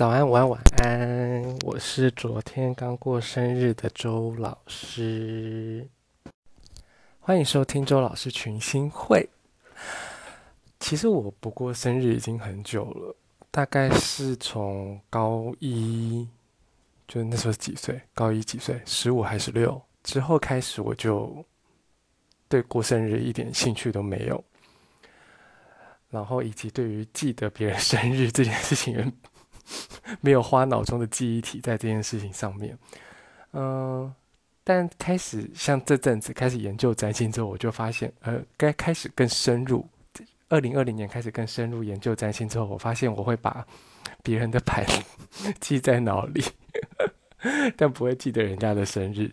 早安，午安，晚安。我是昨天刚过生日的周老师，欢迎收听周老师群星会。其实我不过生日已经很久了，大概是从高一，就那时候几岁？高一几岁？十五还是六？之后开始我就对过生日一点兴趣都没有，然后以及对于记得别人生日这件事情。没有花脑中的记忆体在这件事情上面，嗯、但开始像这阵子开始研究占星之后，我就发现，呃，该开始更深入。二零二零年开始更深入研究占星之后，我发现我会把 别人的牌记在脑里，但不会记得人家的生日。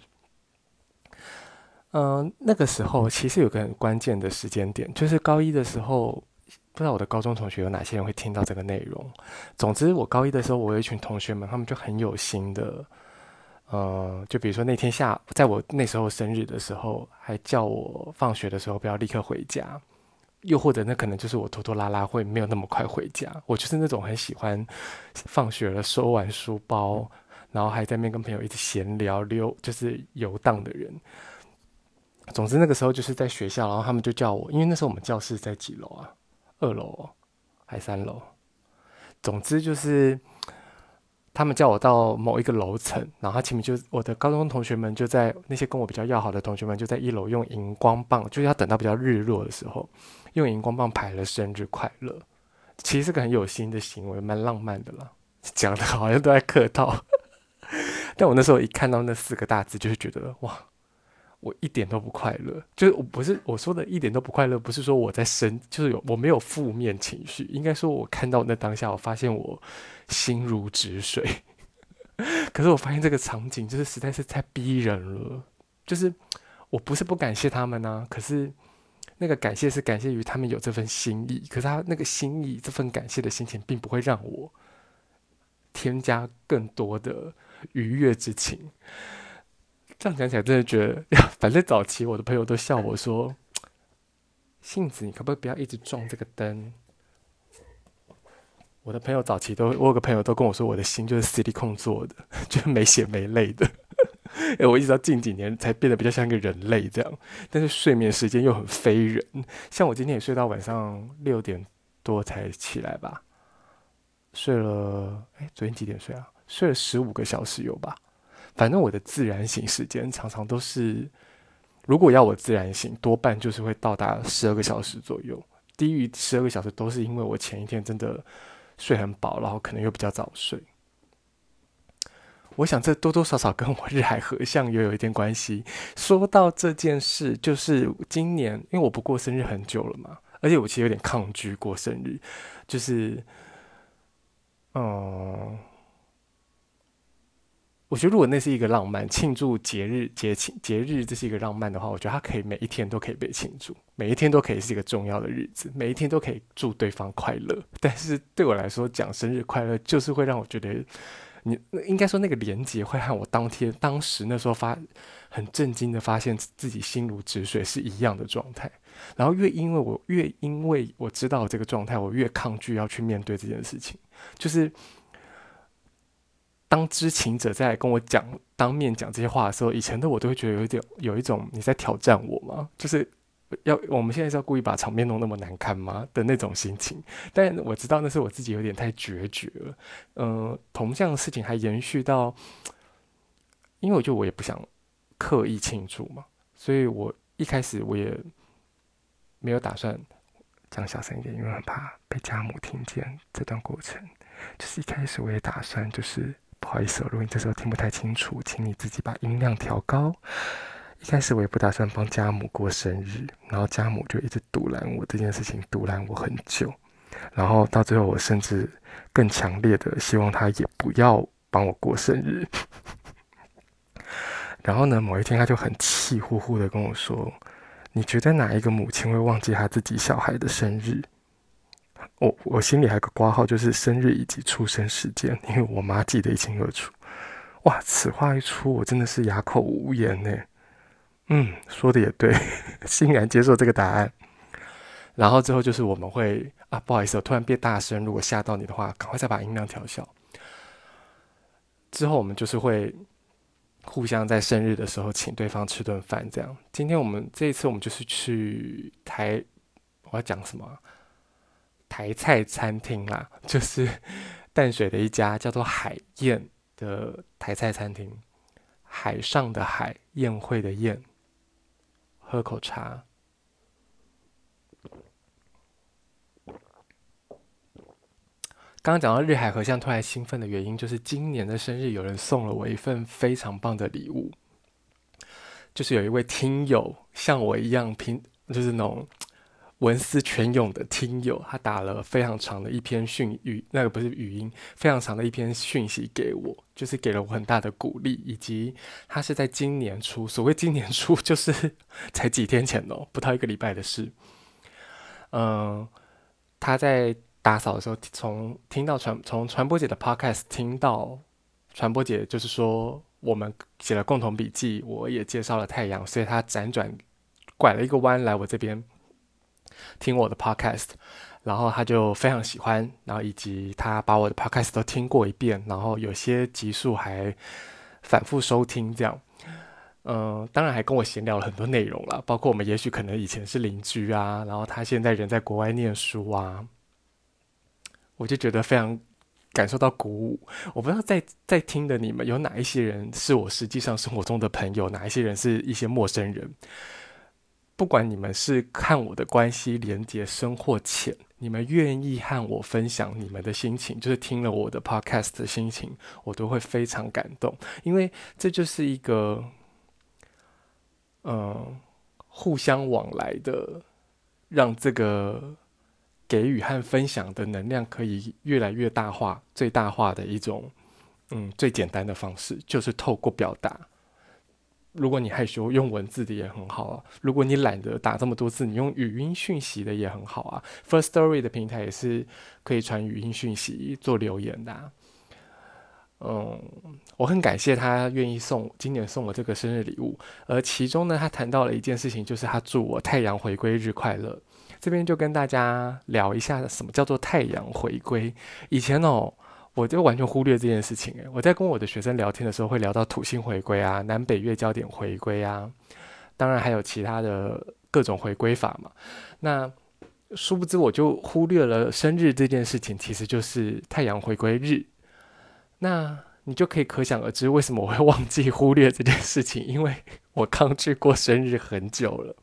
嗯、那个时候其实有个很关键的时间点，就是高一的时候。不知道我的高中同学有哪些人会听到这个内容。总之，我高一的时候，我有一群同学们，他们就很有心的，呃，就比如说那天下，在我那时候生日的时候，还叫我放学的时候不要立刻回家，又或者那可能就是我拖拖拉拉会没有那么快回家。我就是那种很喜欢放学了收完书包，然后还在那边跟朋友一起闲聊溜，就是游荡的人。总之那个时候就是在学校，然后他们就叫我，因为那时候我们教室在几楼啊？二楼还三楼，总之就是他们叫我到某一个楼层，然后前面就我的高中同学们就在那些跟我比较要好的同学们就在一楼用荧光棒，就是要等到比较日落的时候，用荧光棒排了生日快乐，其实是个很有心的行为，蛮浪漫的啦。讲的好像都在客套，但我那时候一看到那四个大字，就是觉得哇。我一点都不快乐，就是我不是我说的一点都不快乐，不是说我在生，就是有我没有负面情绪，应该说我看到那当下，我发现我心如止水。可是我发现这个场景就是实在是太逼人了，就是我不是不感谢他们呢、可是那个感谢是感谢于他们有这份心意，可是他那个心意这份感谢的心情，并不会让我添加更多的愉悦之情。这样讲起来，真的觉得 呀，反正早期我的朋友都笑我说：“杏子，你可不可以不要一直撞这个灯？”我的朋友早期都，我有个朋友都跟我说，我的心就是 C D 控做的，就是没血没泪的。哎，我一直到近几年才变得比较像一个人类这样，但是睡眠时间又很非人。像我今天也睡到晚上六点多才起来吧，睡了，哎，昨天几点睡啊？睡了十五个小时有吧？反正我的自然醒时间常常都是，如果要我自然醒，多半就是会到达十二个小时左右。低于十二个小时都是因为我前一天真的睡很饱，然后可能又比较早睡。我想这多多少少跟我日海合相也有一点关系。说到这件事，就是今年因为我不过生日很久了嘛，而且我其实有点抗拒过生日，就是，嗯。我觉得，如果那是一个浪漫庆祝节日、节庆、节日，这是一个浪漫的话，我觉得它可以每一天都可以被庆祝，每一天都可以是一个重要的日子，每一天都可以祝对方快乐。但是对我来说，讲生日快乐就是会让我觉得，你应该说那个连接会和我当天、当时那时候发很震惊的发现自己心如止水是一样的状态。然后越因为我越因为我知道这个状态，我越抗拒要去面对这件事情，就是。当知情者在跟我讲当面讲这些话的时候，以前的我都会觉得有一点有一种你在挑战我吗？就是要我们现在是要故意把场面弄那么难看吗的那种心情？但我知道那是我自己有点太决绝了。嗯、同样的事情还延续到，因为我觉得我也不想刻意庆祝嘛，所以我一开始我也没有打算讲小声一点，因为很怕被家母听见这段过程。就是一开始我也打算就是。不好意思，如果你这时候听不太清楚，请你自己把音量调高。一开始我也不打算帮家母过生日，然后家母就一直阻拦我这件事情，阻拦我很久。然后到最后，我甚至更强烈的希望他也不要帮我过生日。然后呢，某一天他就很气呼呼的跟我说：“你觉得哪一个母亲会忘记他自己小孩的生日？”我我心里还有个挂号，就是生日以及出生时间，因为我妈记得一清二楚。哇，此话一出，我真的是哑口无言呢。嗯，说的也对，欣然接受这个答案。然后之后就是我们会啊，不好意思，我突然变大声，如果吓到你的话，赶快再把音量调小。之后我们就是会互相在生日的时候请对方吃顿饭，这样。今天我们这一次我们就是去台，我要讲什么？台菜餐厅啦，就是淡水的一家叫做海宴的台菜餐厅，海上的海，宴会的宴。喝口茶。刚刚讲到日海合相突然兴奋的原因，就是今年的生日有人送了我一份非常棒的礼物，就是有一位听友像我一样拼，就是那种文思泉涌的听友，他打了非常长的一篇讯语，那个不是语音，非常长的一篇讯息给我，就是给了我很大的鼓励，以及他是在今年初，所谓今年初就是才几天前哦，不到一个礼拜的事，嗯、他在。打扫的时候，从听到传从传播姐的 podcast 听到传播姐就是说我们写了共同笔记，我也介绍了太阳，所以他辗转拐了一个弯来我这边听我的 podcast，然后他就非常喜欢，然后以及他把我的 podcast 都听过一遍，然后有些集数还反复收听，这样，嗯、当然还跟我闲聊了很多内容了，包括我们也许可能以前是邻居啊，然后他现在人在国外念书啊。我就觉得非常感受到鼓舞。我不知道在在听的你们有哪一些人是我实际上生活中的朋友，哪一些人是一些陌生人。不管你们是看我的关系连结深或浅，你们愿意和我分享你们的心情，就是听了我的 podcast 的心情，我都会非常感动，因为这就是一个嗯、互相往来的，让这个。给予和分享的能量可以越来越大化、最大化的一种，嗯，最简单的方式就是透过表达。如果你害羞，用文字的也很好啊；如果你懒得打这么多字，你用语音讯息的也很好啊。First Story 的平台也是可以传语音讯息做留言的。嗯，我很感谢他愿意送今年送我这个生日礼物，而其中呢，他谈到了一件事情，就是他祝我太阳回归日快乐。这边就跟大家聊一下，什么叫做太阳回归？以前哦，我就完全忽略这件事情。诶，我在跟我的学生聊天的时候，会聊到土星回归啊、南北月焦点回归啊，当然还有其他的各种回归法嘛。那殊不知，我就忽略了生日这件事情，其实就是太阳回归日。那你就可以可想而知，为什么我会忘记忽略这件事情，因为我抗拒过生日很久了。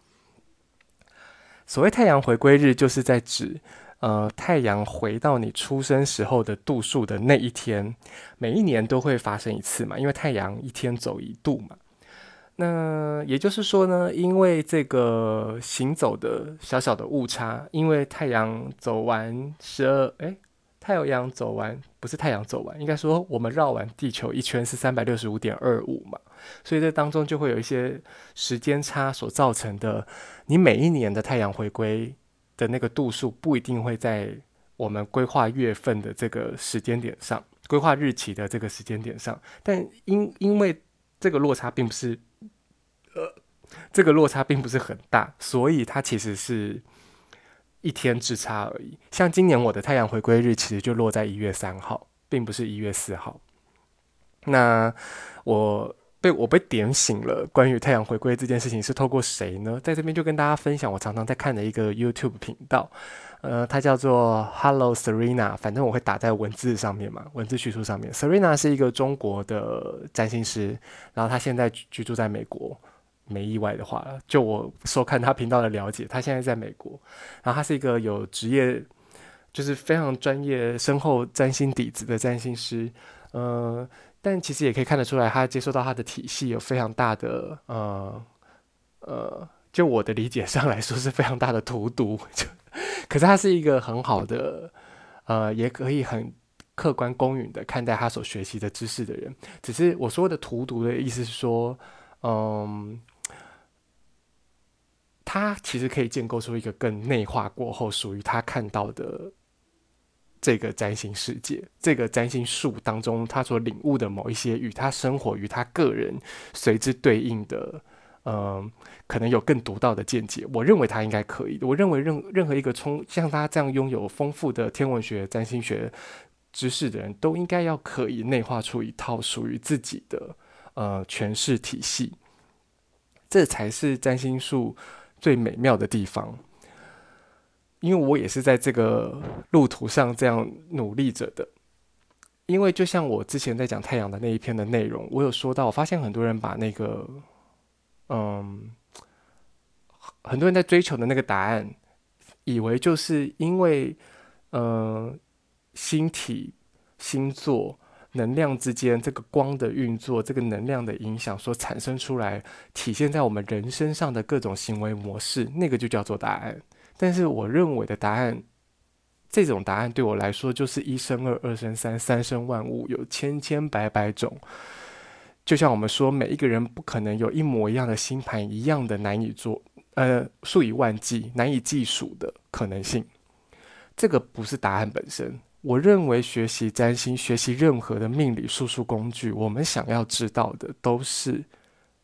所谓太阳回归日，就是在指，呃，太阳回到你出生时候的度数的那一天，每一年都会发生一次嘛，因为太阳一天走一度嘛。那也就是说呢，因为这个行走的小小的误差，因为太阳走完十二，诶。太阳走完，不是太阳走完，应该说我们绕完地球一圈是三百六十五点二五嘛，所以这当中就会有一些时间差所造成的，你每一年的太阳回归的那个度数不一定会在我们规划月份的这个时间点上，规划日期的这个时间点上，但因因为这个落差并不是，呃，这个落差并不是很大，所以它其实是。一天之差而已。像今年我的太阳回归日其实就落在一月三号，并不是一月四号。那我被我被点醒了，关于太阳回归这件事情是透过谁呢？在这边就跟大家分享，我常常在看的一个 YouTube 频道，呃，它叫做 Hello Serena，反正我会打在文字上面嘛，文字叙述上面。Serena 是一个中国的占星师，然后他现在居住在美国。没意外的话，就我收看他频道的了解，他现在在美国，然后他是一个有职业，就是非常专业、深厚占星底子的占星师，呃，但其实也可以看得出来，他接受到他的体系有非常大的，呃呃，就我的理解上来说是非常大的荼毒，就可是他是一个很好的，呃，也可以很客观公允的看待他所学习的知识的人，只是我说的荼毒的意思是说，嗯。他其实可以建构出一个更内化过后属于他看到的这个占星世界，这个占星术当中他所领悟的某一些与他生活与他个人随之对应的，嗯，可能有更独到的见解。我认为他应该可以。我认为任任何一个充像他这样拥有丰富的天文学、占星学知识的人都应该要可以内化出一套属于自己的呃诠释体系，这才是占星术最美妙的地方。因为我也是在这个路途上这样努力着的。因为就像我之前在讲太阳的那一篇的内容，我有说到，我发现很多人把那个嗯，很多人在追求的那个答案，以为就是因为嗯。星体、星座、能量之间这个光的运作，这个能量的影响所产生出来，体现在我们人身上的各种行为模式，那个就叫做答案。但是我认为的答案，这种答案对我来说就是一生二，二生三，三生万物，有千千百百种。就像我们说，每一个人不可能有一模一样的星盘，一样的难以做，呃，数以万计、难以计数的可能性。这个不是答案本身。我认为学习占星，学习任何的命理术数工具，我们想要知道的都是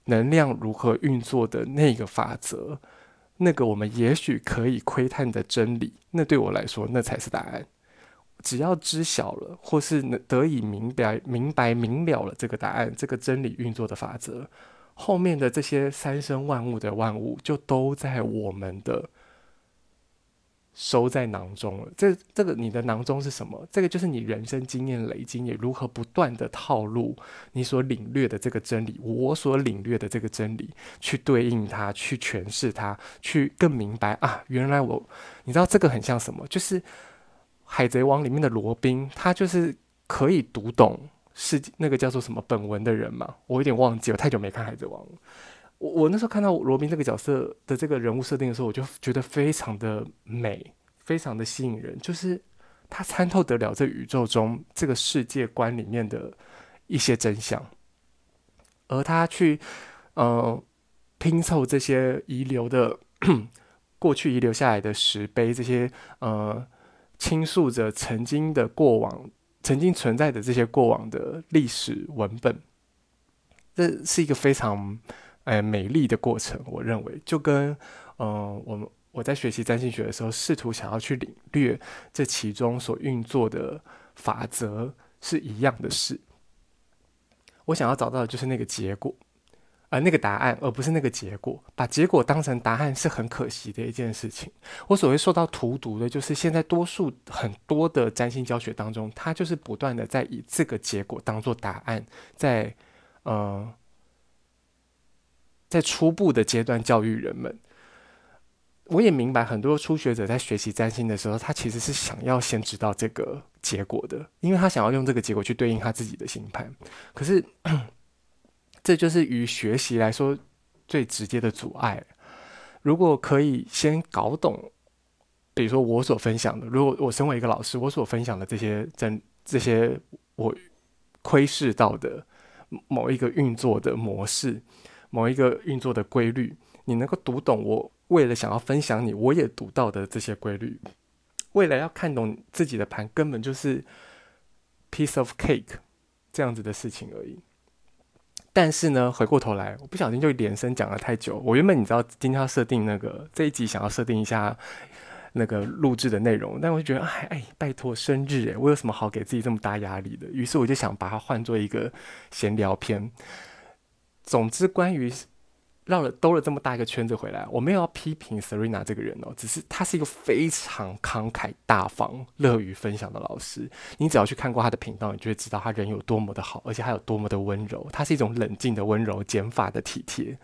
能量如何运作的那个法则，那个我们也许可以窥探的真理。那对我来说，那才是答案。只要知晓了，或是得以明白、明白明了了这个答案，这个真理运作的法则，后面的这些三生万物的万物，就都在我们的。收在囊中了。这这个你的囊中是什么？这个就是你人生经验累积，你如何不断的套路你所领略的这个真理，我所领略的这个真理，去对应它，去诠释它，去更明白啊！原来我，你知道这个很像什么？就是《海贼王》里面的罗宾，他就是可以读懂世那个叫做什么本文的人嘛。我有点忘记，我太久没看《海贼王》了。我我那时候看到罗宾这个角色的这个人物设定的时候，我就觉得非常的美，非常的吸引人。就是他参透得了这宇宙中这个世界观里面的一些真相，而他去呃拼凑这些遗留的过去遗留下来的石碑，这些呃倾诉着曾经的过往、曾经存在的这些过往的历史文本，这是一个非常。哎，美丽的过程，我认为就跟，嗯、我们我在学习占星学的时候，试图想要去领略这其中所运作的法则是一样的事。我想要找到的就是那个结果，而、那个答案，而不是那个结果。把结果当成答案是很可惜的一件事情。我所谓受到荼毒的，就是现在多数很多的占星教学当中，它就是不断的在以这个结果当做答案，在，呃。在初步的阶段教育人们，我也明白很多初学者在学习占星的时候，他其实是想要先知道这个结果的，因为他想要用这个结果去对应他自己的星盘。可是，这就是与学习来说最直接的阻碍。如果可以先搞懂，比如说我所分享的，如果我身为一个老师，我所分享的这些真这些我窥视到的某一个运作的模式。某一个运作的规律，你能够读懂我为了想要分享你，我也读到的这些规律。为了要看懂自己的盘，根本就是 piece of cake 这样子的事情而已。但是呢，回过头来，我不小心就连声讲了太久。我原本你知道今天要设定那个这一集，想要设定一下那个录制的内容，但我就觉得哎哎，拜托生日诶，我有什么好给自己这么大压力的？于是我就想把它换作一个闲聊篇。总之，关于绕了兜了这么大一个圈子回来，我没有要批评 Serena 这个人哦，只是他是一个非常慷慨大方、乐于分享的老师。你只要去看过他的频道，你就会知道他人有多么的好，而且还有多么的温柔。他是一种冷静的温柔、减法的体贴。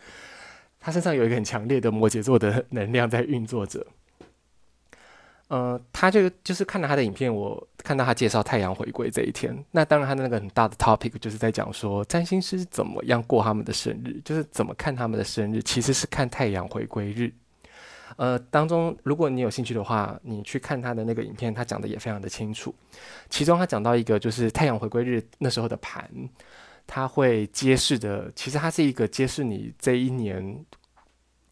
他身上有一个很强烈的摩羯座的能量在运作着。呃，他就就是看了他的影片，我看到他介绍太阳回归这一天。那当然，他的那个很大的 topic 就是在讲说，占星师怎么样过他们的生日，就是怎么看他们的生日，其实是看太阳回归日。呃，当中如果你有兴趣的话，你去看他的那个影片，他讲的也非常的清楚。其中他讲到一个就是太阳回归日那时候的盘，他会揭示的，其实它是一个揭示你这一年。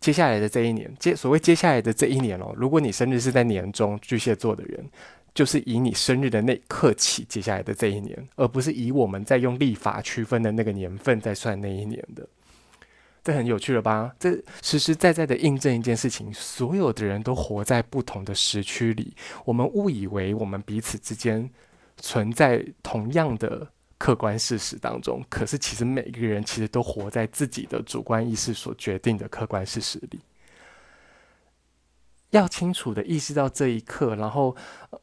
接下来的这一年，接所谓接下来的这一年哦，如果你生日是在年中，巨蟹座的人，就是以你生日的那一刻起，接下来的这一年，而不是以我们在用历法区分的那个年份在算那一年的。这很有趣了吧？这实实在在的印证一件事情：所有的人都活在不同的时区里，我们误以为我们彼此之间存在同样的客观事实当中，可是其实每个人其实都活在自己的主观意识所决定的客观事实里。要清楚的意识到这一刻，然后，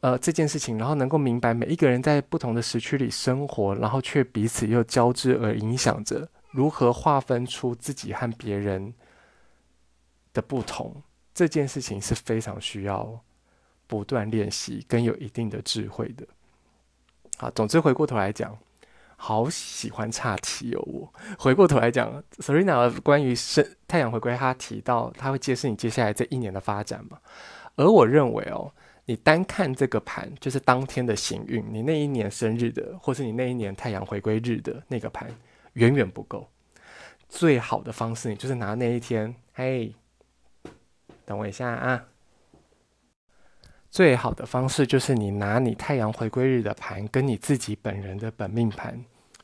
呃，这件事情，然后能够明白每一个人在不同的时区里生活，然后却彼此又交织而影响着，如何划分出自己和别人的不同，这件事情是非常需要不断练习跟有一定的智慧的。好，总之回过头来讲。好喜欢岔题哦！我回过头来讲，Serena 关于生太阳回归，他提到他会揭示你接下来这一年的发展嘛。而我认为哦，你单看这个盘，就是当天的行运，你那一年生日的，或是你那一年太阳回归日的那个盘，远远不够。最好的方式，你就是拿那一天，嘿，等我一下啊。最好的方式就是你拿你太阳回归日的盘，跟你自己本人的本命盘。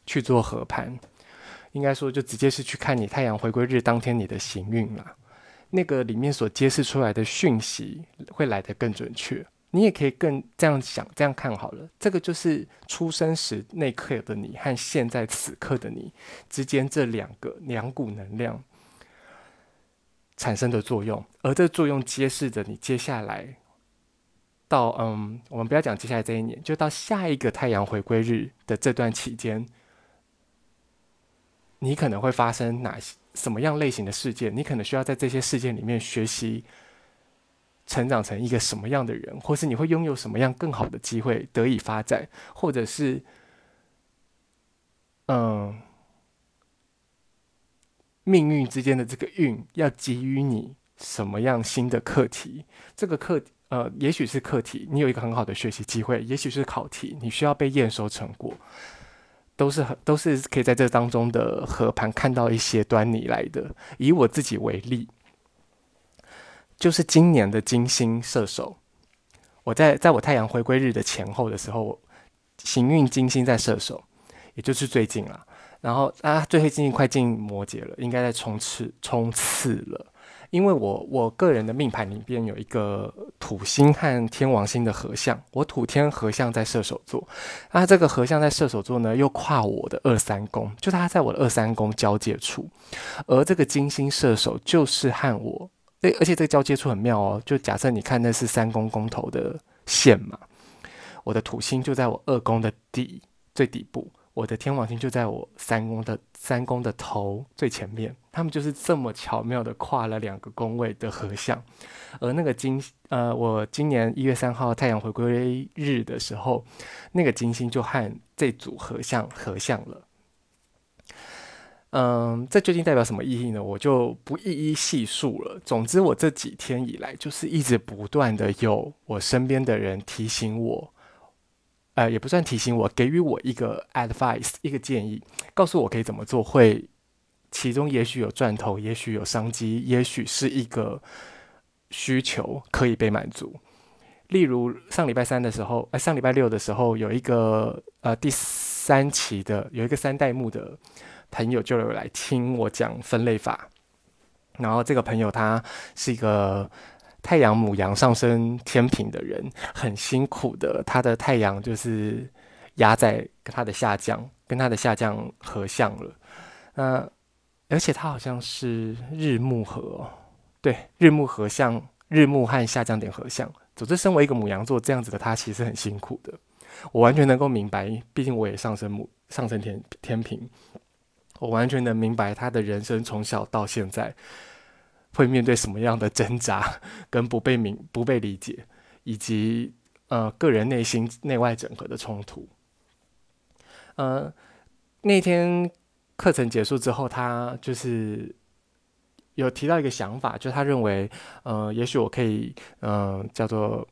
去做合盘，应该说就直接是去看你太阳回归日当天你的行运啦。那个里面所揭示出来的讯息会来得更准确。你也可以更这样想，这样看好了。这个就是出生时那刻的你和现在此刻的你之间这两个两股能量产生的作用，而这作用揭示着你接下来到嗯，我们不要讲接下来这一年，就到下一个太阳回归日的这段期间。你可能会发生哪些什么样类型的事件？你可能需要在这些事件里面学习，成长成一个什么样的人，或是你会拥有什么样更好的机会得以发展，或者是，嗯，命运之间的这个运要给予你什么样新的课题？这个课呃，也许是课题，你有一个很好的学习机会；也许是考题，你需要被验收成果。都是很都是可以在这当中的合盘看到一些端倪来的。以我自己为例，就是今年的金星射手，我在在我太阳回归日的前后的时候，行运金星在射手，也就是最近了。然后啊，最近快进摩羯了，应该在冲刺冲刺了。因为我我个人的命盘里边有一个土星和天王星的合相，我土天合相在射手座，那这个合相在射手座呢，又跨我的二三宫，就它在我的二三宫交界处，而这个金星射手就是和我，诶，而且这个交界处很妙哦，就假设你看那是三宫宫头的线嘛，我的土星就在我二宫的底最底部。我的天王星就在我三宫的三宫的头最前面，他们就是这么巧妙的跨了两个宫位的合相，而那个金呃，我今年一月三号太阳回归日的时候，那个金星就和这组合相合相了。嗯，这究竟代表什么意义呢？我就不一一细数了。总之，我这几天以来就是一直不断的有我身边的人提醒我。呃，也不算提醒我，给予我一个 advice，一个建议，告诉我可以怎么做，会其中也许有赚头，也许有商机，也许是一个需求可以被满足。例如上礼拜三的时候，呃，上礼拜六的时候，有一个呃第三期的有一个三代目的朋友就有来听我讲分类法，然后这个朋友他是一个。太阳母羊上升天平的人很辛苦的，他的太阳就是压在跟他的下降，跟他的下降合相了。那而且他好像是日木合，对，日木合相，日木和下降点合相。总之，身为一个母羊座这样子的他，其实很辛苦的。我完全能够明白，毕竟我也上升母上升天天平，我完全能明白他的人生从小到现在。会面对什么样的挣扎，跟不被明、不被理解，以及呃个人内心内外整合的冲突。呃，那天课程结束之后，他就是有提到一个想法，就是他认为，呃，也许我可以，嗯、呃，叫做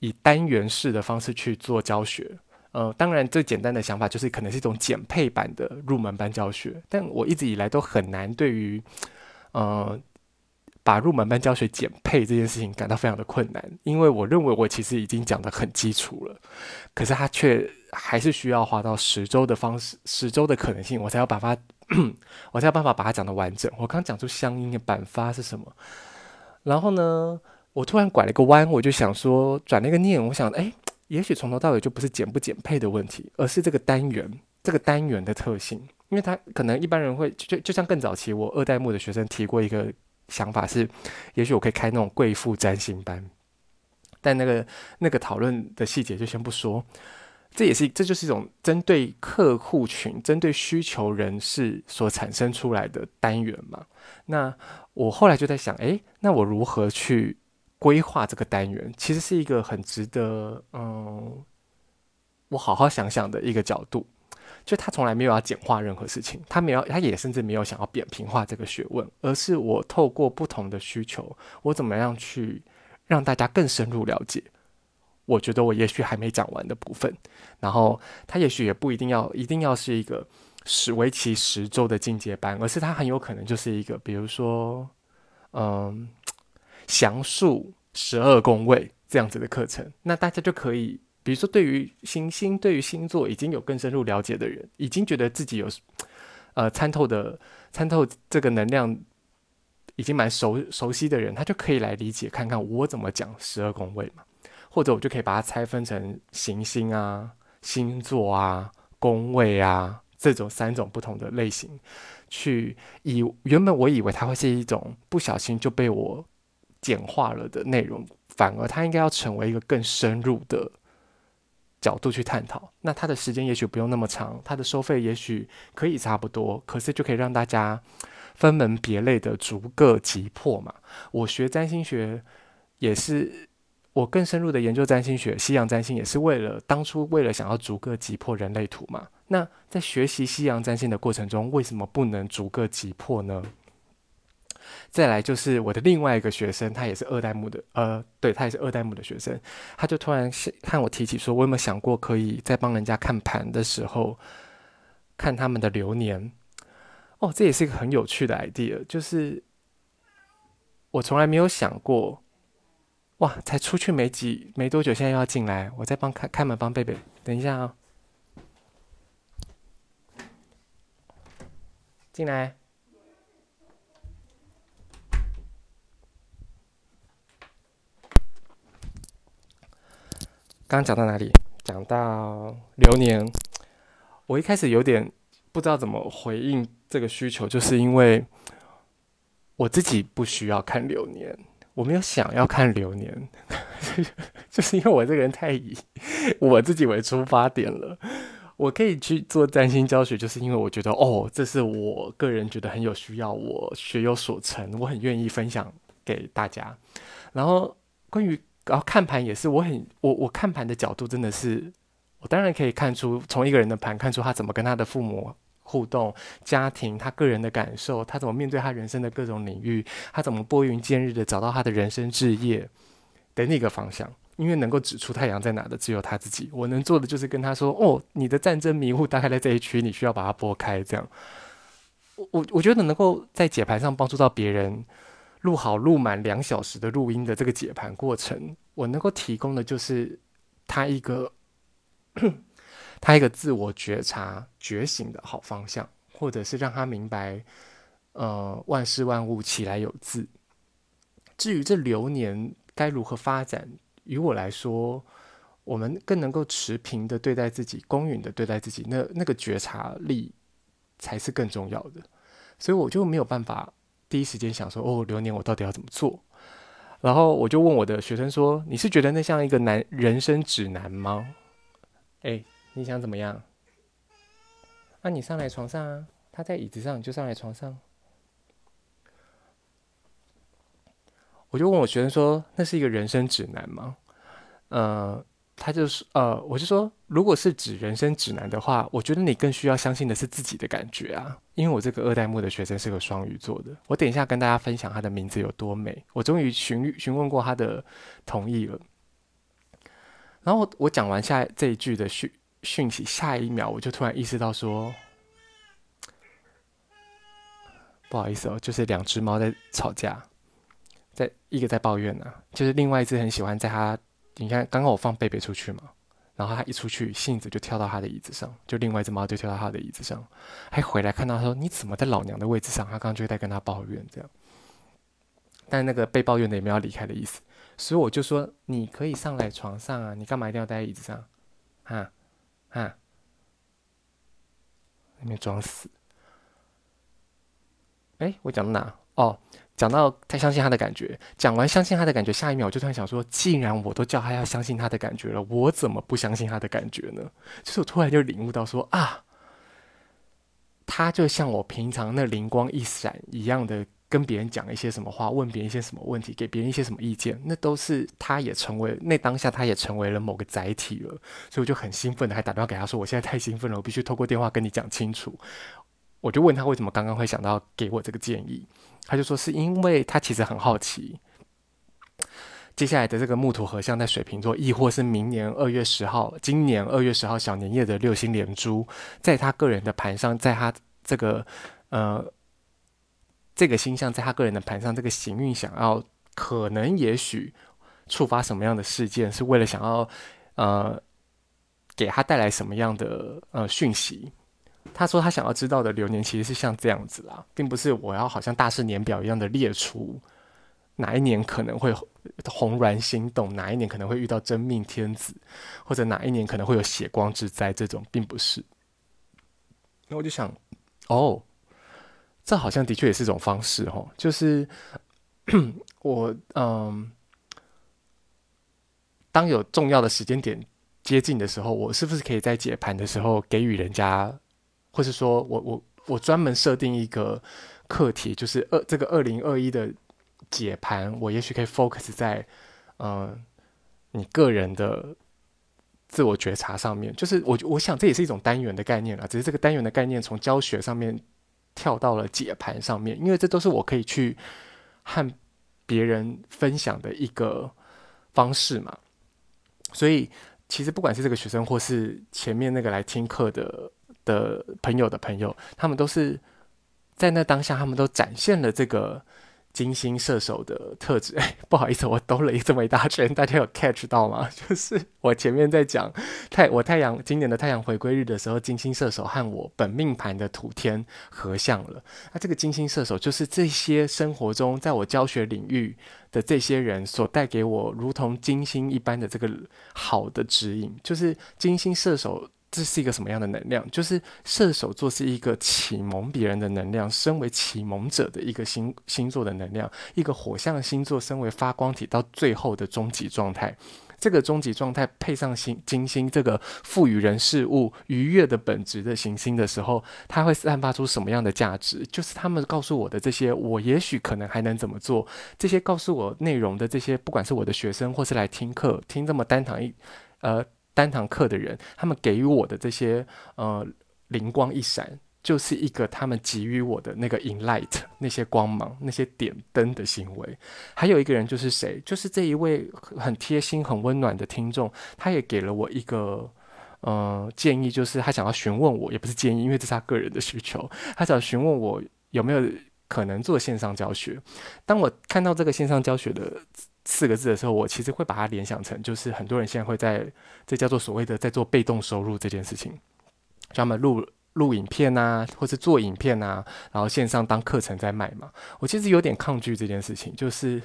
以单元式的方式去做教学。呃，当然最简单的想法就是可能是一种减配版的入门班教学，但我一直以来都很难对于，呃。把入门班教学减配这件事情感到非常的困难，因为我认为我其实已经讲得很基础了，可是他却还是需要花到十周的方式，十周的可能性，我才要把它，我才有办法把它讲得完整。我刚讲出相应的版发是什么，然后呢，我突然拐了个弯，我就想说转了一个念，我想，哎，也许从头到尾就不是减不减配的问题，而是这个单元这个单元的特性。因为他可能一般人会就就像更早期我二代目的学生提过一个想法是，也许我可以开那种贵妇占星班，但那个那个讨论的细节就先不说。这也是这就是一种针对客户群、针对需求人士所产生出来的单元嘛。那我后来就在想，诶，那我如何去规划这个单元？其实是一个很值得嗯，我好好想想的一个角度。就他从来没有要简化任何事情，他没有，他也甚至没有想要扁平化这个学问，而是我透过不同的需求，我怎么样去让大家更深入了解。我觉得我也许还没讲完的部分，然后他也许也不一定要一定要是一个十为期十周的进阶班，而是他很有可能就是一个，比如说，嗯，详述十二宫位这样子的课程，那大家就可以，比如说对于行星、对于星座已经有更深入了解的人，已经觉得自己有呃参透的参透这个能量已经蛮熟熟悉的人，他就可以来理解看看我怎么讲十二宫位嘛。或者我就可以把它拆分成行星啊、星座啊、宫位啊这种三种不同的类型，去以原本我以为它会是一种不小心就被我简化了的内容，反而它应该要成为一个更深入的角度去探讨。那它的时间也许不用那么长，它的收费也许可以差不多，可是就可以让大家分门别类的逐个击破嘛。我学占星学也是。我更深入的研究占星学，西洋占星也是为了当初为了想要逐个击破人类图嘛。那在学习西洋占星的过程中，为什么不能逐个击破呢？再来就是我的另外一个学生，他也是二代目的，呃，对，他也是二代目的学生，他就突然看我提起说，我有没有想过可以在帮人家看盘的时候看他们的流年？哦，这也是一个很有趣的 idea，就是我从来没有想过。哇！才出去没几没多久，现在又要进来，我在帮开开门帮贝贝。等一下啊、进来。刚刚讲到哪里？讲到流年。我一开始有点不知道怎么回应这个需求，就是因为我自己不需要看流年。我没有想要看流年，就是因为我这个人太以我自己为出发点了。我可以去做占星教学，就是因为我觉得哦，这是我个人觉得很有需要，我学有所成，我很愿意分享给大家。然后关于然后看盘也是，我很我我看盘的角度真的是，我当然可以看出从一个人的盘看出他怎么跟他的父母。互动、家庭、他个人的感受，他怎么面对他人生的各种领域，他怎么拨云见日的找到他的人生志业的那个方向。因为能够指出太阳在哪的只有他自己，我能做的就是跟他说：“哦，你的战争迷雾大概在这一区，你需要把它拨开。”这样，我我我觉得能够在解盘上帮助到别人，录好录满两小时的录音的这个解盘过程，我能够提供的就是他一个。他一个自我觉察、觉醒的好方向，或者是让他明白，呃，万事万物起来有自。至于这流年该如何发展，于我来说，我们更能够持平的对待自己，公允的对待自己，那那个觉察力才是更重要的。所以我就没有办法第一时间想说，哦，流年我到底要怎么做？然后我就问我的学生说：“你是觉得那像一个男人生指南吗？”诶。你想怎么样？那、你上来床上啊，他在椅子上，你就上来床上。我就问我学生说：“那是一个人生指南吗？”呃，他就是呃，我就说，如果是指人生指南的话，我觉得你更需要相信的是自己的感觉啊。因为我这个二代目的学生是个双鱼座的，我等一下跟大家分享他的名字有多美。我终于询询问过他的同意了。然后我讲完下这一句的讯。讯息，下一秒我就突然意识到说，不好意思哦，就是两只猫在吵架，在一个在抱怨呢、啊，就是另外一只很喜欢在它，你看刚刚我放贝贝出去嘛，然后它一出去，杏子就跳到它的椅子上，就另外一只猫就跳到它的椅子上，还回来看到说你怎么在老娘的位置上，它刚刚就在跟它抱怨这样，但那个被抱怨的也没有离开的意思，所以我就说你可以上来床上啊，你干嘛一定要待在椅子上？啊啊，那边装死。哎，我讲到哪？哦，讲到太相信他的感觉。讲完相信他的感觉，下一秒我就突然想说，既然我都叫他要相信他的感觉了，我怎么不相信他的感觉呢？就是我突然就领悟到说啊，他就像我平常那灵光一闪一样的。跟别人讲一些什么话，问别人一些什么问题，给别人一些什么意见，那都是他也成为那当下他也成为了某个载体了，所以我就很兴奋的还打电话给他说，我现在太兴奋了，我必须透过电话跟你讲清楚。我就问他为什么刚刚会想到给我这个建议，他就说是因为他其实很好奇，接下来的这个木土合相在水瓶座，亦或是明年二月十号，今年二月十号小年夜的六星连珠，在他个人的盘上，在他这个呃。这个星象在他个人的盘上，这个行运想要可能也许触发什么样的事件，是为了想要呃给他带来什么样的呃讯息？他说他想要知道的流年其实是像这样子啦，并不是我要好像大事年表一样的列出哪一年可能会红鸾心动，哪一年可能会遇到真命天子，或者哪一年可能会有血光之灾，这种并不是。那我就想，哦。这好像的确也是一种方式，哦，就是我嗯，当有重要的时间点接近的时候，我是不是可以在解盘的时候给予人家，或是说我我我专门设定一个课题，就是二这个二零二一的解盘，我也许可以 focus 在嗯你个人的自我觉察上面，就是我我想这也是一种单元的概念啦，只是这个单元的概念从教学上面。跳到了解盘上面，因为这都是我可以去和别人分享的一个方式嘛。所以，其实不管是这个学生，或是前面那个来听课的的朋友的朋友，他们都是在那当下，他们都展现了这个。金星射手的特质，哎，不好意思，我兜了一这么一大圈，大家有 catch 到吗？就是我前面在讲太我太阳今年的太阳回归日的时候，金星射手和我本命盘的土天合相了。那这个金星射手就是这些生活中在我教学领域的这些人所带给我如同金星一般的这个好的指引，就是金星射手。这是一个什么样的能量？就是射手座是一个启蒙别人的能量，身为启蒙者的一个星星座的能量，一个火象星座，身为发光体到最后的终极状态。这个终极状态配上星金星这个赋予人事物愉悦的本质的行星的时候，它会散发出什么样的价值？就是他们告诉我的这些，我也许可能还能怎么做？这些告诉我内容的这些，不管是我的学生，或是来听课听这么单堂一，呃。单堂课的人，他们给予我的这些呃灵光一闪，就是一个他们给予我的那个 in light 那些光芒、那些点灯的行为。还有一个人就是谁？就是这一位很贴心、很温暖的听众，他也给了我一个呃建议，就是他想要询问我，也不是建议，因为这是他个人的需求，他想询问我有没有可能做线上教学。当我看到这个线上教学的。四个字的时候，我其实会把它联想成，就是很多人现在会在这叫做所谓的在做被动收入这件事情，专门录录影片啊，或是做影片啊，然后线上当课程在卖嘛。我其实有点抗拒这件事情，就是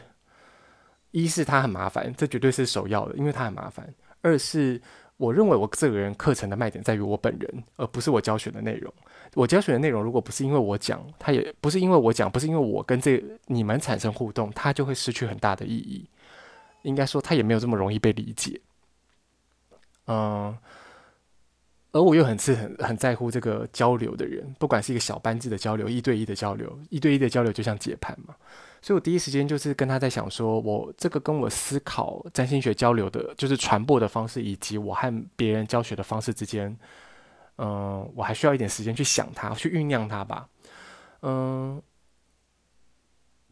一是它很麻烦，这绝对是首要的，因为它很麻烦；二是我认为我这个人课程的卖点在于我本人，而不是我教学的内容。我教学的内容，如果不是因为我讲，它也不是因为我讲，不是因为我跟这你们产生互动，它就会失去很大的意义。应该说，它也没有这么容易被理解。嗯，而我又很是很很在乎这个交流的人，不管是一个小班制的交流，一对一的交流，一对一的交流就像解盘嘛。所以我第一时间就是跟他在想说，说我这个跟我思考占星学交流的，就是传播的方式，以及我和别人教学的方式之间。嗯，我还需要一点时间去想它，去酝酿它吧。嗯，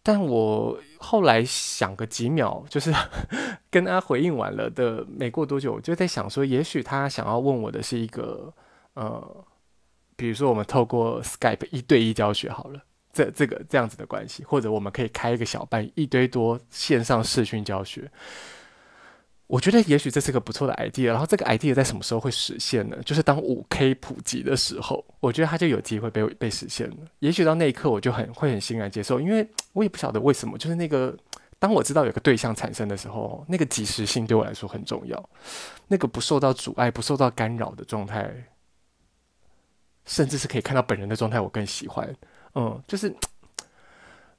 但我后来想个几秒，就是 跟他回应完了的，没过多久，我就在想说，也许他想要问我的是一个，呃，比如说我们透过 Skype 一对一教学好了，这这个这样子的关系，或者我们可以开一个小班，一堆多线上视讯教学。我觉得也许这是个不错的 idea，然后这个 idea 在什么时候会实现呢？就是当五 K 普及的时候，我觉得它就有机会被被实现了。也许到那一刻，我就很会很欣然接受，因为我也不晓得为什么，就是那个当我知道有个对象产生的时候，那个即时性对我来说很重要，那个不受到阻碍、不受到干扰的状态，甚至是可以看到本人的状态，我更喜欢。嗯，就是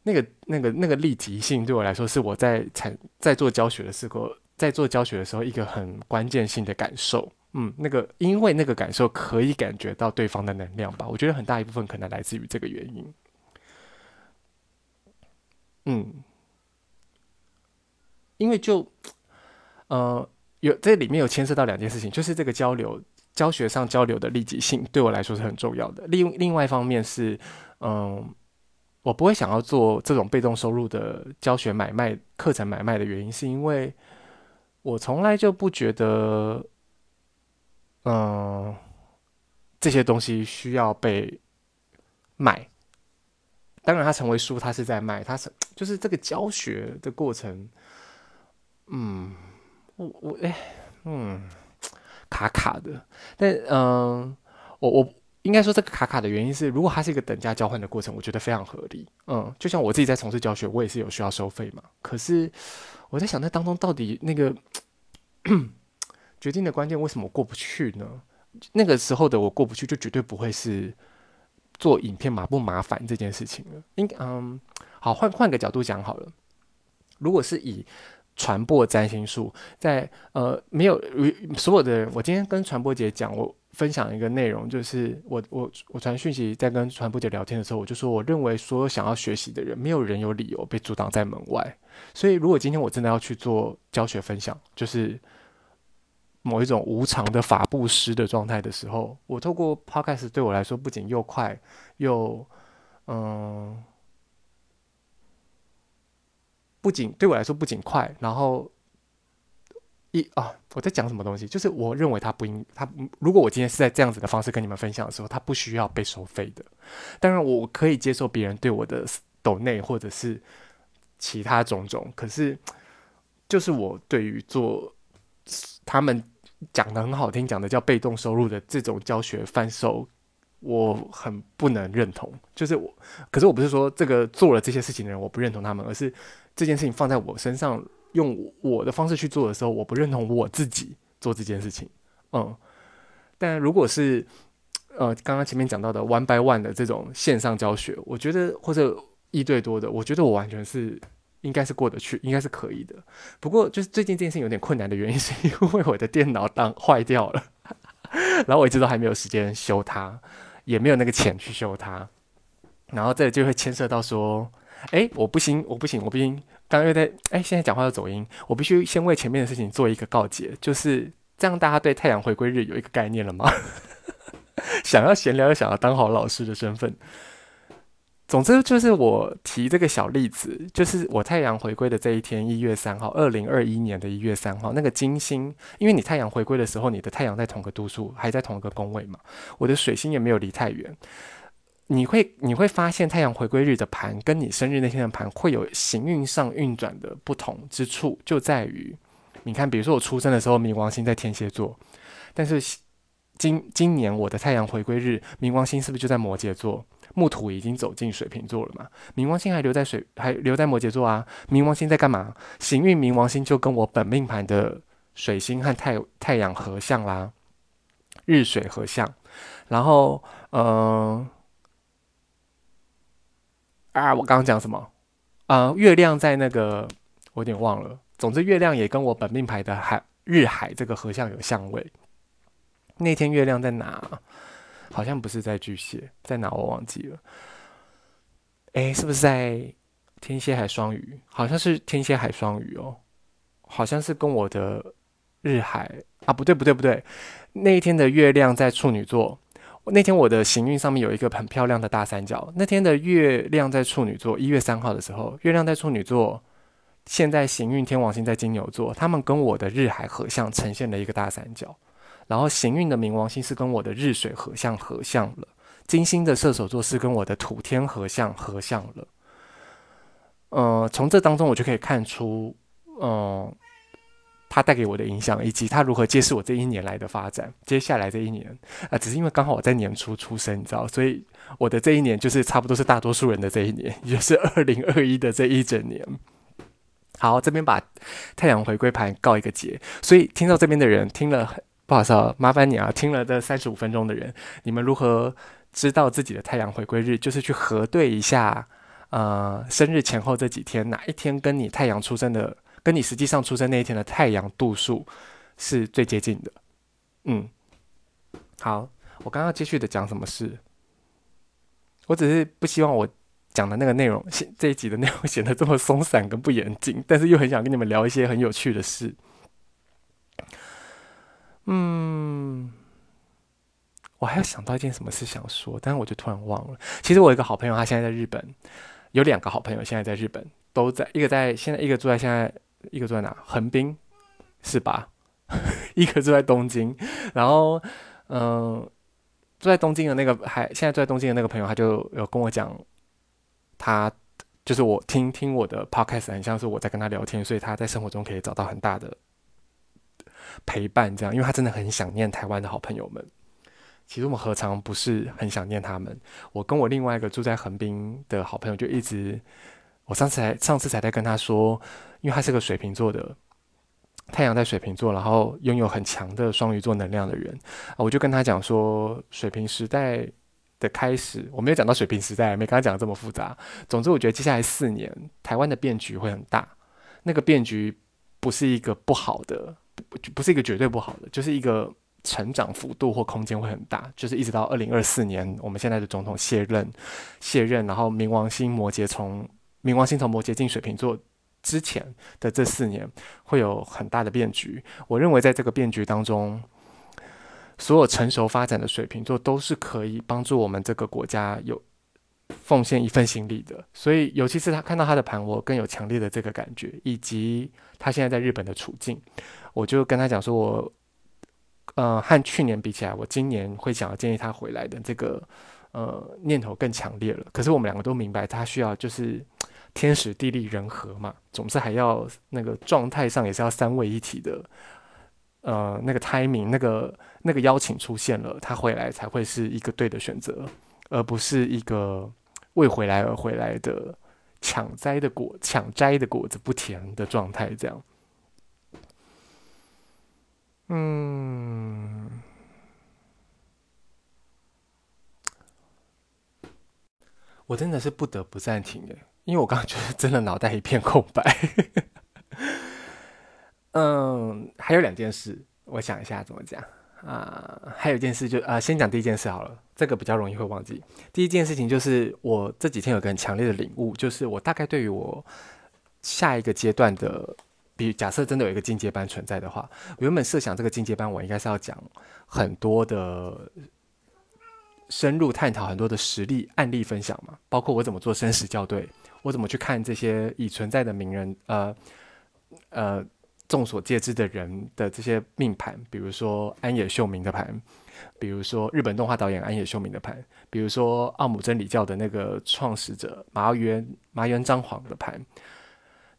那个那个那个立即性对我来说，是我在产在做教学的时候。在做教学的时候，一个很关键性的感受，嗯，那个因为那个感受可以感觉到对方的能量吧，我觉得很大一部分可能来自于这个原因，嗯，因为就，呃，有这里面有牵涉到两件事情，就是这个交流教学上交流的立即性对我来说是很重要的，另另外一方面是，嗯，我不会想要做这种被动收入的教学买卖课程买卖的原因，是因为。我从来就不觉得，嗯、这些东西需要被卖。当然，它成为书，它是在卖，它是就是这个教学的过程。嗯，我我哎，嗯，卡卡的。但嗯、我我应该说这个卡卡的原因是，如果它是一个等价交换的过程，我觉得非常合理。嗯，就像我自己在从事教学，我也是有需要收费嘛。可是。我在想，那当中到底那个 决定的关键为什么过不去呢？那个时候的我过不去，就绝对不会是做影片麻不麻烦这件事情了。应嗯，好，换换个角度讲好了。如果是以传播占星术，在呃没有所有的人，我今天跟传播姐讲我。分享一个内容，就是我我我传讯息在跟传播姐聊天的时候，我就说，我认为所有想要学习的人，没有人有理由被阻挡在门外。所以，如果今天我真的要去做教学分享，就是某一种无偿的法布施的状态的时候，我透过 Podcast 对我来说，不仅又快又嗯，不仅对我来说不仅快，然后。一啊，我在讲什么东西？就是我认为他不应他，如果我今天是在这样子的方式跟你们分享的时候，他不需要被收费的。当然，我可以接受别人对我的抖内或者是其他种种。可是，就是我对于做他们讲的很好听，讲的叫被动收入的这种教学贩售，我很不能认同。就是我，可是我不是说这个做了这些事情的人我不认同他们，而是这件事情放在我身上。用我的方式去做的时候，我不认同我自己做这件事情，嗯，但如果是呃刚刚前面讲到的 one by one 的这种线上教学，我觉得或者一对多的，我觉得我完全是应该是过得去，应该是可以的。不过就是最近这件事情有点困难的原因，是因为我的电脑当坏掉了，然后我一直都还没有时间修它，也没有那个钱去修它，然后这就会牵涉到说，哎，我不行，我不行，我不行。刚刚又在哎，现在讲话要走音，我必须先为前面的事情做一个告解，就是这样，大家对太阳回归日有一个概念了吗？想要闲聊又想要当好老师的身份，总之就是我提这个小例子，就是我太阳回归的这一天，一月三号，二零二一年的一月三号，那个金星，因为你太阳回归的时候，你的太阳在同个度数，还在同一个宫位嘛，我的水星也没有离太远。你会你会发现太阳回归日的盘跟你生日那天的盘会有行运上运转的不同之处，就在于，你看，比如说我出生的时候冥王星在天蝎座，但是今今年我的太阳回归日冥王星是不是就在摩羯座？木土已经走进水瓶座了嘛？冥王星还留在水还留在摩羯座啊？冥王星在干嘛？行运冥王星就跟我本命盘的水星和太太阳合相啦，日水合相，然后嗯。啊，我刚刚讲什么？啊、月亮在那个，我有点忘了。总之，月亮也跟我本命牌的海日海这个合相有相位。那天月亮在哪？好像不是在巨蟹，在哪我忘记了。哎，是不是在天蝎海双鱼？好像是天蝎海双鱼哦，好像是跟我的日海啊，不对不对不对，那一天的月亮在处女座。那天我的行运上面有一个很漂亮的大三角。那天的月亮在处女座，一月三号的时候，月亮在处女座。现在行运天王星在金牛座，他们跟我的日海合相，呈现了一个大三角。然后行运的冥王星是跟我的日水合相，合相了。金星的射手座是跟我的土天合相，合相了。呃，从这当中我就可以看出，嗯、呃，它带给我的影响，以及它如何揭示我这一年来的发展。接下来这一年啊、只是因为刚好我在年初出生，你知道，所以我的这一年就是差不多是大多数人的这一年，也就是二零二一的这一整年。好，这边把太阳回归盘告一个结。所以听到这边的人听了，不好意思啊，麻烦你啊，听了这三十五分钟的人，你们如何知道自己的太阳回归日？就是去核对一下，呃，生日前后这几天哪一天跟你太阳出生的，跟你实际上出生那一天的太阳度数是最接近的。嗯，好，我刚刚继续的讲什么事？我只是不希望我讲的那个内容，这一集的内容显得这么松散跟不严谨，但是又很想跟你们聊一些很有趣的事。嗯。我还要想到一件什么事想说，但是我就突然忘了。其实我有一个好朋友，他现在在日本，有两个好朋友现在在日本，都在一个在现在，一个住在现在，一个住在哪？横滨，是吧？一个住在东京，然后嗯、呃，住在东京的那个还现在住在东京的那个朋友，他就有跟我讲，他就是我听听我的 podcast 很像是我在跟他聊天，所以他在生活中可以找到很大的陪伴，这样，因为他真的很想念台湾的好朋友们。其实我们何尝不是很想念他们？我跟我另外一个住在横滨的好朋友就一直，我上次还上次才在跟他说，因为他是个水瓶座的，太阳在水瓶座，然后拥有很强的双鱼座能量的人，我就跟他讲说，水瓶时代的开始，我没有讲到水瓶时代，没跟他讲的这么复杂。总之，我觉得接下来四年台湾的变局会很大，那个变局不是一个不好的，不不是一个绝对不好的，就是一个。成长幅度或空间会很大，就是一直到二零二四年，我们现在的总统卸任，卸任，然后冥王星摩羯从冥王星从摩羯进水瓶座之前的这四年，会有很大的变局。我认为在这个变局当中，所有成熟发展的水瓶座都是可以帮助我们这个国家有奉献一份心力的。所以，尤其是他看到他的盘，我更有强烈的这个感觉，以及他现在在日本的处境，我就跟他讲说，我。呃，和去年比起来，我今年会想要建议他回来的这个呃念头更强烈了。可是我们两个都明白，他需要就是天时地利人和嘛，总是还要那个状态上也是要三位一体的。呃，那个 timing，那个那个邀请出现了，他回来才会是一个对的选择，而不是一个为回来而回来的抢摘的果抢摘的果子不甜的状态，这样。嗯，我真的是不得不暂停耶，因为我刚刚觉得真的脑袋一片空白。嗯，还有两件事，我想一下怎么讲啊、还有一件事就啊、先讲第一件事好了，这个比较容易会忘记。第一件事情就是我这几天有个很强烈的领悟，就是我大概对于我下一个阶段的。比假设真的有一个进阶班存在的话，我原本设想这个进阶班我应该是要讲很多的深入探讨很多的实例案例分享嘛，包括我怎么做生死校对，我怎么去看这些已存在的名人，呃呃众所皆知的人的这些命盘，比如说安野秀明的盘，比如说日本动画导演安野秀明的盘，比如说奥姆真理教的那个创始者麻原麻原彰晃的盘，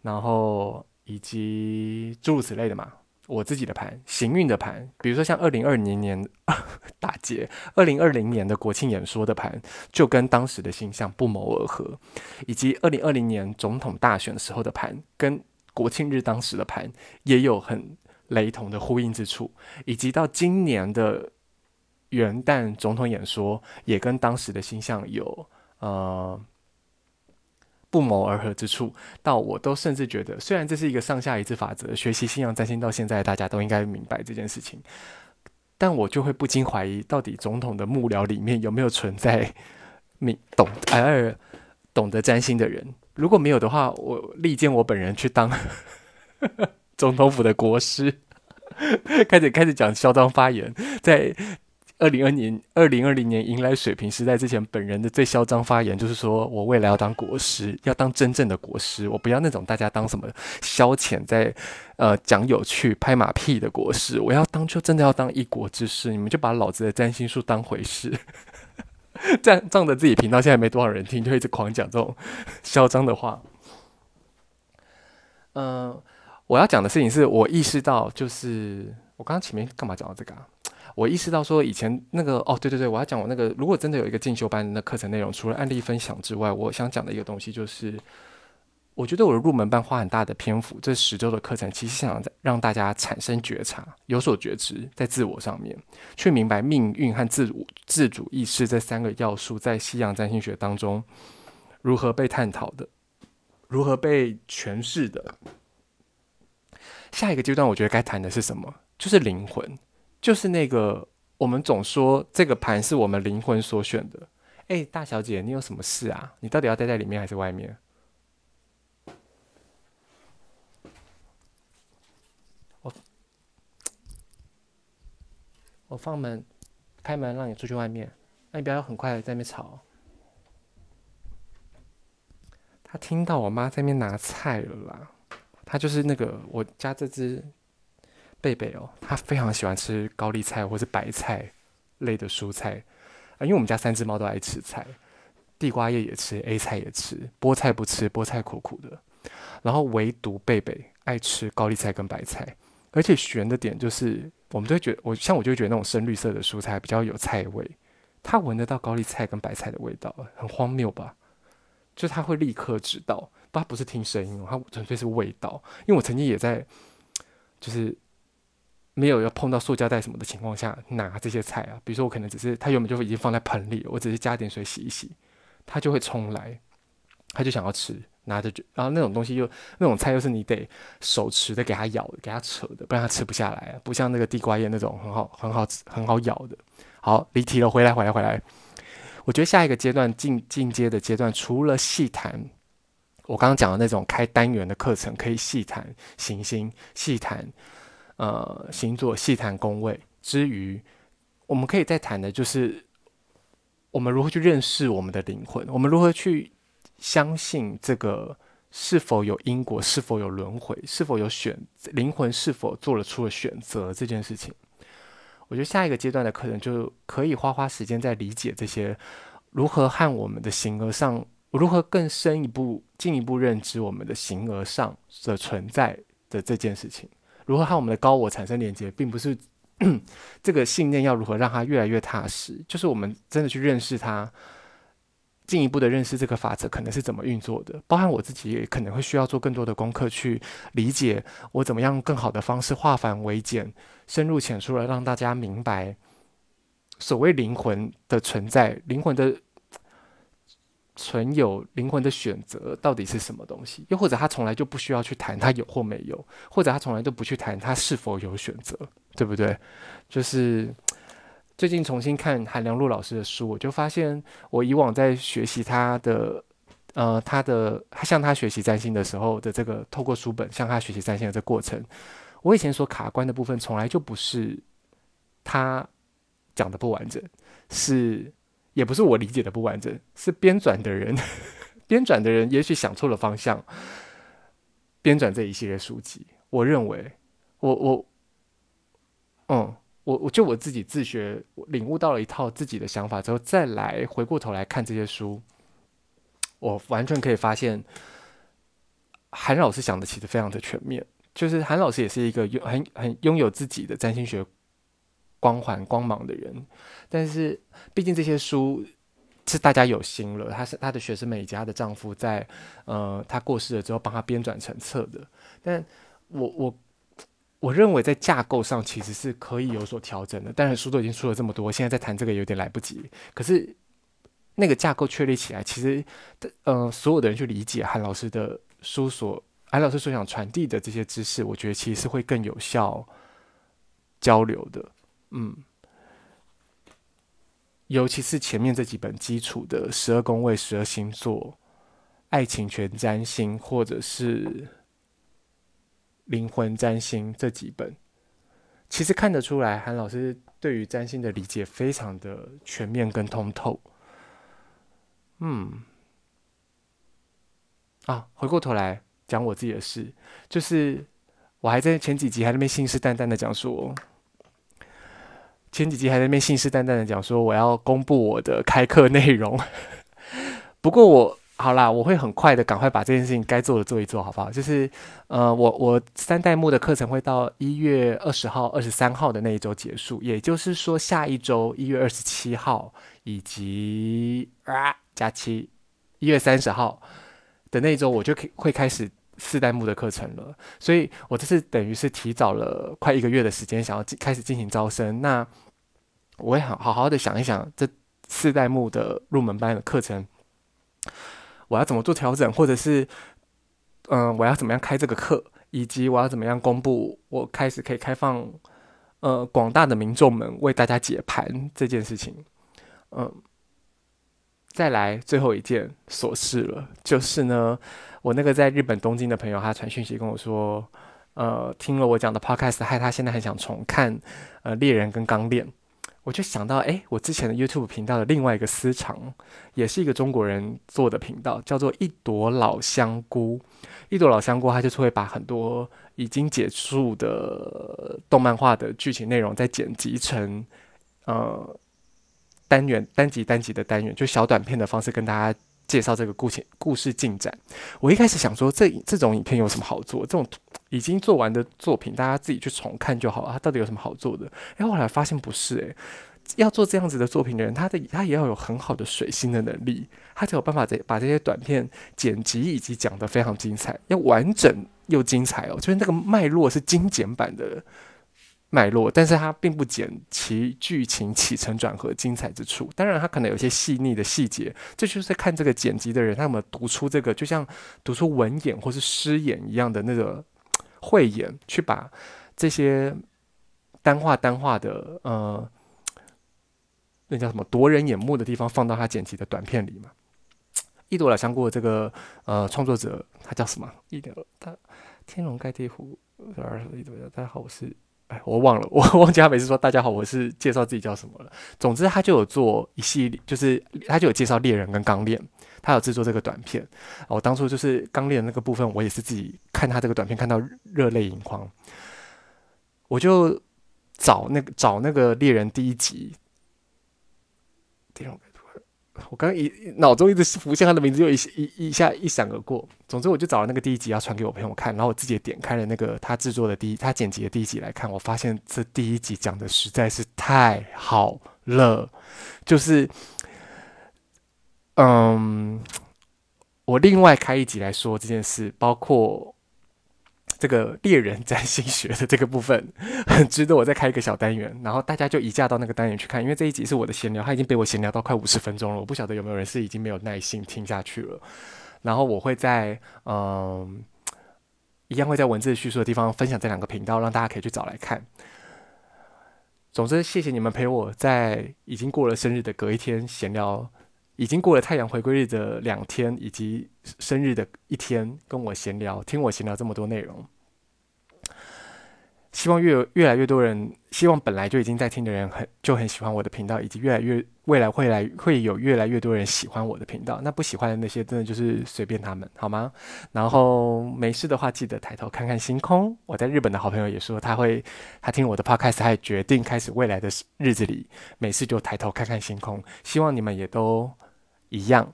然后。以及诸如此类的嘛，我自己的盘，行运的盘，比如说像二零二零年 打劫，二零二零年的国庆演说的盘，就跟当时的星象不谋而合，以及二零二零年总统大选的时候的盘，跟国庆日当时的盘也有很雷同的呼应之处，以及到今年的元旦总统演说，也跟当时的星象有呃。不谋而合之处，到我都甚至觉得，虽然这是一个上下一致法则，学习信仰占星到现在，大家都应该明白这件事情，但我就会不禁怀疑，到底总统的幕僚里面有没有存在明懂而懂得占星的人？如果没有的话，我力荐我本人去当 总统府的国师，开始开始讲嚣张发言，在。二零二年，二零二零年迎来水瓶时代之前，本人的最嚣张发言就是说，我未来要当国师，要当真正的国师，我不要那种大家当什么消遣在，呃，讲有趣、拍马屁的国师，我要当就真的要当一国之师，你们就把老子的占星术当回事。这样仗着自己频道现在没多少人听，就一直狂讲这种 嚣张的话。嗯、我要讲的事情是我意识到，就是我刚刚前面干嘛讲到这个啊？我意识到说以前那个哦，对对对，我要讲我那个，如果真的有一个进修班的课程内容，除了案例分享之外，我想讲的一个东西就是。我觉得我的入门班花很大的篇幅，这十周的课程其实想让大家产生觉察、有所觉知，在自我上面，去明白命运和自主自主意识这三个要素在西洋占星学当中如何被探讨的，如何被诠释的。下一个阶段，我觉得该谈的是什么？就是灵魂，就是那个我们总说这个盘是我们灵魂所选的。哎，大小姐，你有什么事啊？你到底要待在里面还是外面？我放门，开门让你出去外面，那你不要很快在那边吵。他听到我妈在那边拿菜了啦。他就是那个我家这只贝贝哦，他非常喜欢吃高丽菜或是白菜类的蔬菜啊，因为我们家三只猫都爱吃菜，地瓜叶也吃，A 菜也吃，菠菜不吃，菠菜苦苦的。然后唯独贝贝爱吃高丽菜跟白菜，而且悬的点就是。我们都会觉得，我像我就会觉得那种深绿色的蔬菜比较有菜味，他闻得到高丽菜跟白菜的味道，很荒谬吧？就是他会立刻知道，不，他不是听声音，他纯粹是味道。因为我曾经也在，就是没有要碰到塑胶袋什么的情况下拿这些菜啊，比如说我可能只是它原本就已经放在盆里，我只是加点水洗一洗，它就会冲来，它就想要吃。拿着就，然后那种东西又那种菜又是你得手持的，给它咬，给它扯的，不然它吃不下来。不像那个地瓜叶那种很好、很好吃、很好咬的。好，离题了，回来，回来，回来。我觉得下一个阶段进进阶的阶段，除了细谈我刚刚讲的那种开单元的课程，可以细谈行星、细谈呃星座、细谈宫位之余，我们可以再谈的就是我们如何去认识我们的灵魂，我们如何去。相信这个是否有因果，是否有轮回，是否有选灵魂，是否做了出了选择这件事情，我觉得下一个阶段的课程就可以花花时间在理解这些如何和我们的形而上，如何更深一步、进一步认知我们的形而上的存在的这件事情，如何和我们的高我产生连接，并不是 这个信念要如何让它越来越踏实，就是我们真的去认识它。进一步的认识这个法则可能是怎么运作的，包含我自己也可能会需要做更多的功课去理解我怎么样更好的方式化繁为简、深入浅出的让大家明白所谓灵魂的存在、灵魂的存有、灵魂的选择到底是什么东西，又或者他从来就不需要去谈他有或没有，或者他从来都不去谈他是否有选择，对不对？就是。最近重新看韩良露老师的书，我就发现我以往在学习他的，呃，他的向他学习占星的时候的这个透过书本向他学习占星的这个过程，我以前所卡关的部分从来就不是他讲的不完整，是也不是我理解的不完整，是编转的人 编转的人也许想错了方向，编转这一系列书籍。我认为，我我，嗯。我我就我自己自学，领悟到了一套自己的想法之后，再来回过头来看这些书，我完全可以发现，韩老师想的其实非常的全面。就是韩老师也是一个有很很拥有自己的占星学光环光芒的人，但是毕竟这些书是大家有心了，他是他的学生们以及他的丈夫在呃他过世了之后帮他编转成册的，但我我。我认为在架构上其实是可以有所调整的，但是书都已经出了这么多，现在在谈这个有点来不及。可是那个架构确立起来，其实，呃，所有的人去理解韩老师的书所，韩老师所想传递的这些知识，我觉得其实是会更有效交流的。嗯，尤其是前面这几本基础的十二宫位、十二星座、爱情全占星，或者是。灵魂占星这几本，其实看得出来，韩老师对于占星的理解非常的全面跟通透。嗯，啊，回过头来讲我自己的事，就是我还在前几集还在那边信誓旦旦的讲说，前几集还在那边信誓旦旦的讲说我要公布我的开课内容。不过我好啦，我会很快的赶快把这件事情该做的做一做，好不好？就是，呃，我我三代目的课程会到一月二十号、二十三号的那一周结束，也就是说下一周一月二十七号以及啊假期一月三十号的那一周，我就可会开始四代目的课程了。所以我这次等于是提早了快一个月的时间，想要开始进行招生。那我会好好好的想一想，这四代目的入门班的课程。我要怎么做调整，或者是，嗯、我要怎么样开这个课，以及我要怎么样公布我开始可以开放，呃，广大的民众们为大家解盘这件事情。嗯、再来最后一件琐事了，就是呢，我那个在日本东京的朋友，他传讯息跟我说，呃，听了我讲的 podcast，害他现在很想重看，呃，猎人跟钢炼。我就想到，哎，我之前的 YouTube 频道的另外一个私藏，也是一个中国人做的频道，叫做一朵老香菇。一朵老香菇，它就是会把很多已经结束的动漫画的剧情内容，再剪辑成呃单元、单集、单集的单元，就小短片的方式跟大家介绍这个故事故事进展。我一开始想说，这这种影片有什么好做？这种已经做完的作品，大家自己去重看就好了。它到底有什么好做的？哎，后来发现不是诶，要做这样子的作品的人，他的他也要有很好的水星的能力，他才有办法这把这些短片剪辑以及讲得非常精彩，要完整又精彩哦，就是那个脉络是精简版的脉络，但是它并不减其剧情起承转合精彩之处。当然，它可能有些细腻的细节，这就是看这个剪辑的人他有没有读出这个，就像读出文眼或是诗眼一样的那个。慧眼去把这些单画单画的呃，那叫什么夺人眼目的地方放到他剪辑的短片里嘛。一朵老香菇这个呃创作者他叫什么？一朵他天龙盖地虎二一朵大家好，我是哎我忘了，我 忘记他每次说大家好，我是介绍自己叫什么了。总之他就有做一系列，就是他就有介绍猎人跟钢炼。他有制作这个短片，我当初就是钢炼那个部分，我也是自己看他这个短片看到热泪盈眶。我就找那个找那个猎人第一集，我刚一脑中一直浮现他的名字，就一一一下一闪而过。总之，我就找了那个第一集要传给我朋友看，然后我自己也点开了那个他制作的第一他剪辑的第一集来看，我发现这第一集讲的实在是太好了，就是。嗯，我另外开一集来说这件事，包括这个猎人占星学的这个部分，很值得我再开一个小单元，然后大家就移驾到那个单元去看，因为这一集是我的闲聊，他已经被我闲聊到快五十分钟了，我不晓得有没有人是已经没有耐心听下去了。然后我会在嗯，一样会在文字叙述的地方分享这两个频道，让大家可以去找来看。总之，谢谢你们陪我在已经过了生日的隔一天闲聊。已经过了太阳回归日的两天，以及生日的一天，跟我闲聊，听我闲聊这么多内容。希望越越来越多人，希望本来就已经在听的人很就很喜欢我的频道，以及越来越未来会来会有越来越多人喜欢我的频道。那不喜欢的那些，真的就是随便他们，好吗？然后没事的话，记得抬头看看星空。我在日本的好朋友也说，他会他听我的 podcast，他也决定开始未来的日子里，没事就抬头看看星空。希望你们也都。一样，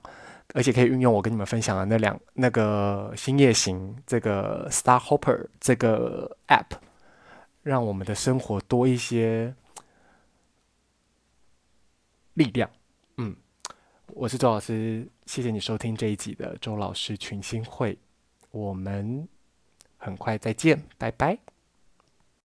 而且可以运用我跟你们分享的那两那个星夜行这个 Star Hopper 这个 App，让我们的生活多一些力量。嗯，我是周老师，谢谢你收听这一集的周老师群星会，我们很快再见，拜拜。